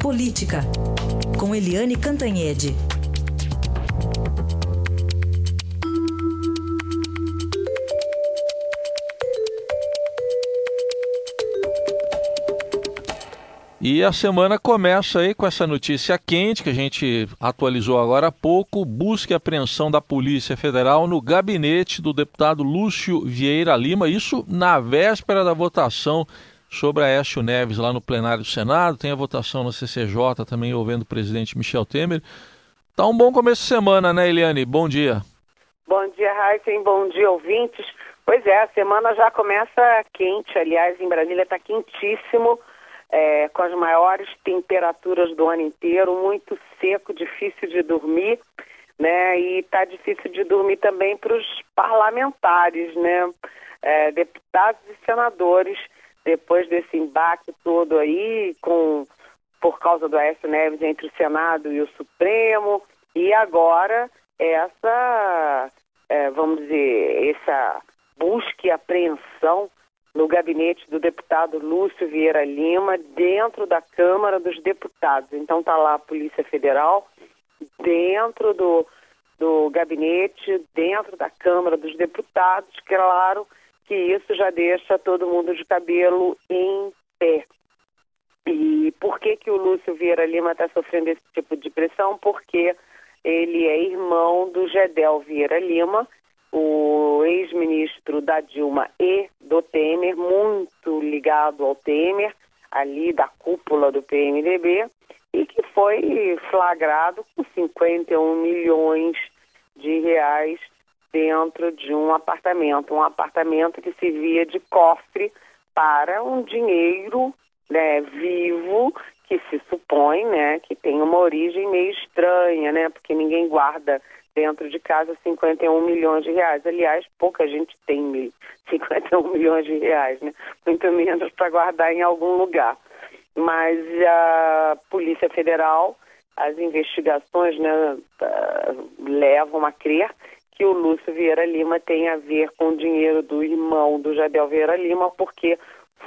Política, com Eliane Cantanhede. E a semana começa aí com essa notícia quente que a gente atualizou agora há pouco: busca e apreensão da Polícia Federal no gabinete do deputado Lúcio Vieira Lima. Isso na véspera da votação sobre a Aécio Neves lá no plenário do Senado. Tem a votação na CCJ também envolvendo o presidente Michel Temer. Tá um bom começo de semana, né, Eliane? Bom dia. Bom dia, Raíssen. Bom dia, ouvintes. Pois é, a semana já começa quente. Aliás, em Brasília está quentíssimo é, com as maiores temperaturas do ano inteiro, muito seco, difícil de dormir, né? E está difícil de dormir também para os parlamentares, né? É, deputados e senadores, depois desse embate todo aí, com por causa do Aécio Neves entre o Senado e o Supremo, e agora essa, é, vamos dizer, essa busca e apreensão no gabinete do deputado Lúcio Vieira Lima, dentro da Câmara dos Deputados. Então está lá a Polícia Federal, dentro do, do gabinete, dentro da Câmara dos Deputados, claro que isso já deixa todo mundo de cabelo em pé. E por que, que o Lúcio Vieira Lima está sofrendo esse tipo de pressão? Porque ele é irmão do Gedel Vieira Lima, o ex-ministro da Dilma e do Temer, muito ligado ao Temer, ali da cúpula do PMDB, e que foi flagrado com 51 milhões de reais dentro de um apartamento, um apartamento que servia de cofre para um dinheiro né, vivo que se supõe né, que tem uma origem meio estranha, né, porque ninguém guarda dentro de casa 51 milhões de reais. Aliás, pouca gente tem 51 milhões de reais, né? Muito menos para guardar em algum lugar. Mas a Polícia Federal, as investigações né, levam a crer que o Lúcio Vieira Lima tem a ver com o dinheiro do irmão do Jadel Vieira Lima, porque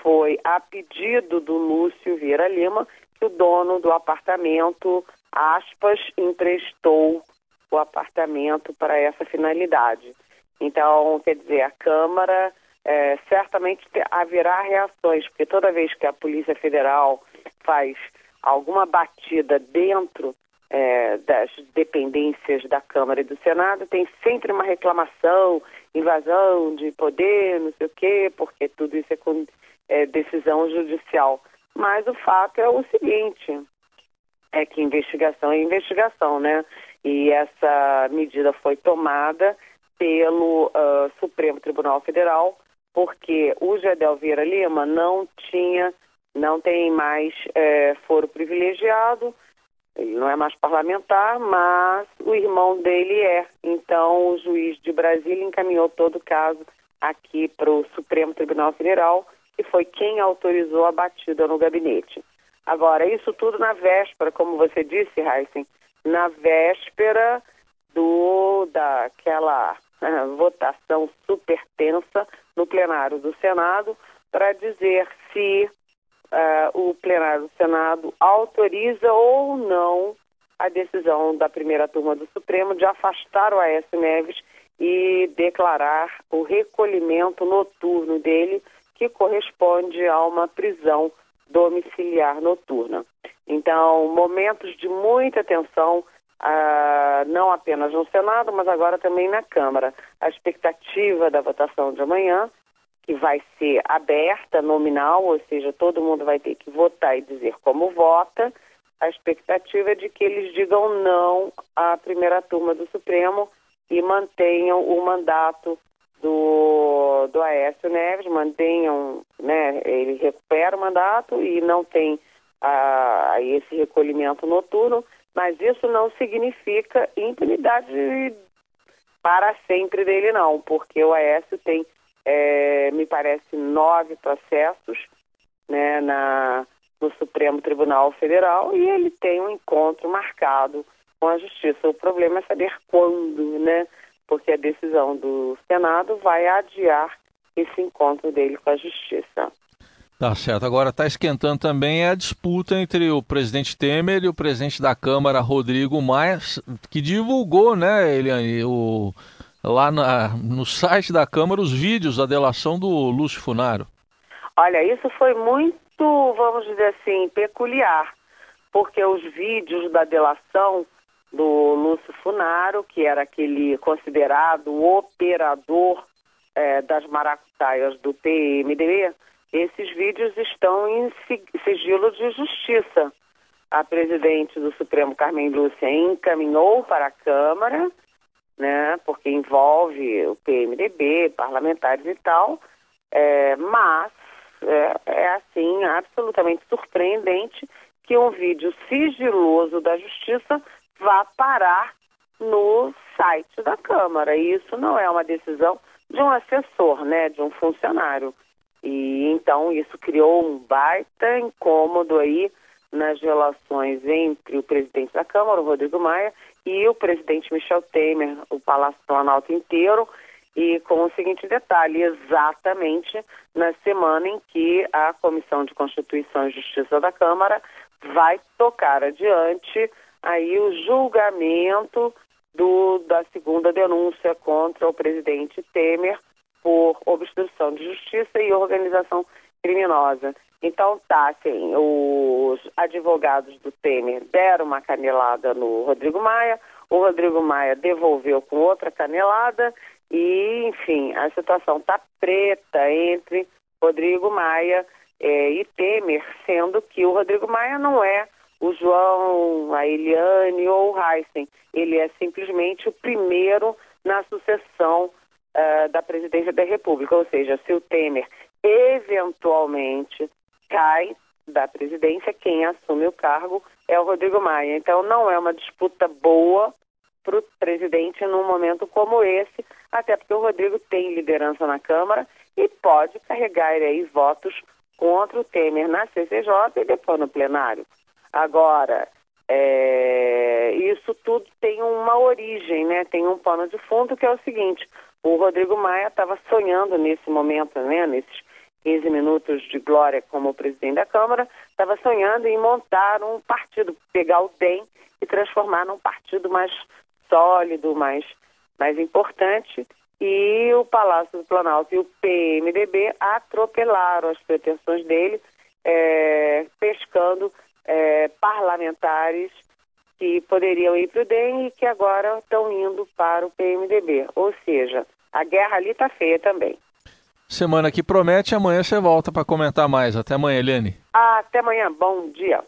foi a pedido do Lúcio Vieira Lima que o dono do apartamento, aspas, emprestou o apartamento para essa finalidade. Então, quer dizer, a Câmara é, certamente haverá reações, porque toda vez que a Polícia Federal faz alguma batida dentro é, das dependências da Câmara e do Senado, tem sempre uma reclamação, invasão de poder, não sei o quê, porque tudo isso é com é, decisão judicial. Mas o fato é o seguinte, é que investigação é investigação, né? E essa medida foi tomada pelo uh, Supremo Tribunal Federal, porque o Gedel Vieira Lima não tinha, não tem mais é, foro privilegiado, não é mais parlamentar, mas o irmão dele é. Então o juiz de Brasília encaminhou todo o caso aqui para o Supremo Tribunal Federal, que foi quem autorizou a batida no gabinete. Agora, isso tudo na véspera, como você disse, Heisen, na véspera do daquela uh, votação super tensa no plenário do Senado para dizer se uh, o plenário do Senado autoriza ou não a decisão da primeira turma do Supremo de afastar o Aécio Neves e declarar o recolhimento noturno dele, que corresponde a uma prisão domiciliar noturna. Então, momentos de muita tensão, ah, não apenas no Senado, mas agora também na Câmara. A expectativa da votação de amanhã, que vai ser aberta, nominal, ou seja, todo mundo vai ter que votar e dizer como vota. A expectativa é de que eles digam não à primeira turma do Supremo e mantenham o mandato do, do Aécio Neves, mantenham, né, ele recupera o mandato e não tem a, a esse recolhimento noturno, mas isso não significa impunidade para sempre dele não, porque o Aécio tem, é, me parece, nove processos né, na, no Supremo Tribunal Federal e ele tem um encontro marcado com a Justiça. O problema é saber quando, né? Porque a decisão do Senado vai adiar esse encontro dele com a Justiça. Tá certo. Agora está esquentando também a disputa entre o presidente Temer e o presidente da Câmara, Rodrigo Maia, que divulgou, né, Eliane, o, lá na, no site da Câmara os vídeos da delação do Lúcio Funaro. Olha, isso foi muito, vamos dizer assim, peculiar, porque os vídeos da delação do Lúcio Funaro, que era aquele considerado operador é, das maracutaias do PMDB, esses vídeos estão em sigilo de justiça. A presidente do Supremo, Carmen Lúcia, encaminhou para a Câmara, né, porque envolve o PMDB, parlamentares e tal, é, mas é, é assim absolutamente surpreendente que um vídeo sigiloso da Justiça vá parar no site da Câmara. E isso não é uma decisão de um assessor, né, de um funcionário. E então isso criou um baita incômodo aí nas relações entre o presidente da Câmara, o Rodrigo Maia, e o presidente Michel Temer, o Palácio Planalto inteiro, e com o seguinte detalhe, exatamente na semana em que a Comissão de Constituição e Justiça da Câmara vai tocar adiante aí o julgamento do, da segunda denúncia contra o presidente Temer por obstrução de justiça e organização criminosa. Então, tá, assim, os advogados do Temer deram uma canelada no Rodrigo Maia, o Rodrigo Maia devolveu com outra canelada e, enfim, a situação está preta entre Rodrigo Maia eh, e Temer, sendo que o Rodrigo Maia não é o João, a Eliane ou o Heisen. Ele é simplesmente o primeiro na sucessão uh, da presidência da República. Ou seja, se o Temer eventualmente cai da presidência, quem assume o cargo é o Rodrigo Maia. Então não é uma disputa boa para o presidente num momento como esse, até porque o Rodrigo tem liderança na Câmara e pode carregar aí votos contra o Temer na CCJ e depois no plenário. Agora, é, isso tudo tem uma origem, né? Tem um pano de fundo que é o seguinte: o Rodrigo Maia estava sonhando nesse momento, né? Nesses 15 minutos de glória como presidente da Câmara, estava sonhando em montar um partido, pegar o DEM e transformar num partido mais sólido, mais, mais importante. E o Palácio do Planalto e o PMDB atropelaram as pretensões dele, é, pescando é, parlamentares que poderiam ir para o DEM e que agora estão indo para o PMDB. Ou seja, a guerra ali está feia também. Semana que promete, amanhã você volta para comentar mais. Até amanhã, Eliane. Até amanhã, bom dia.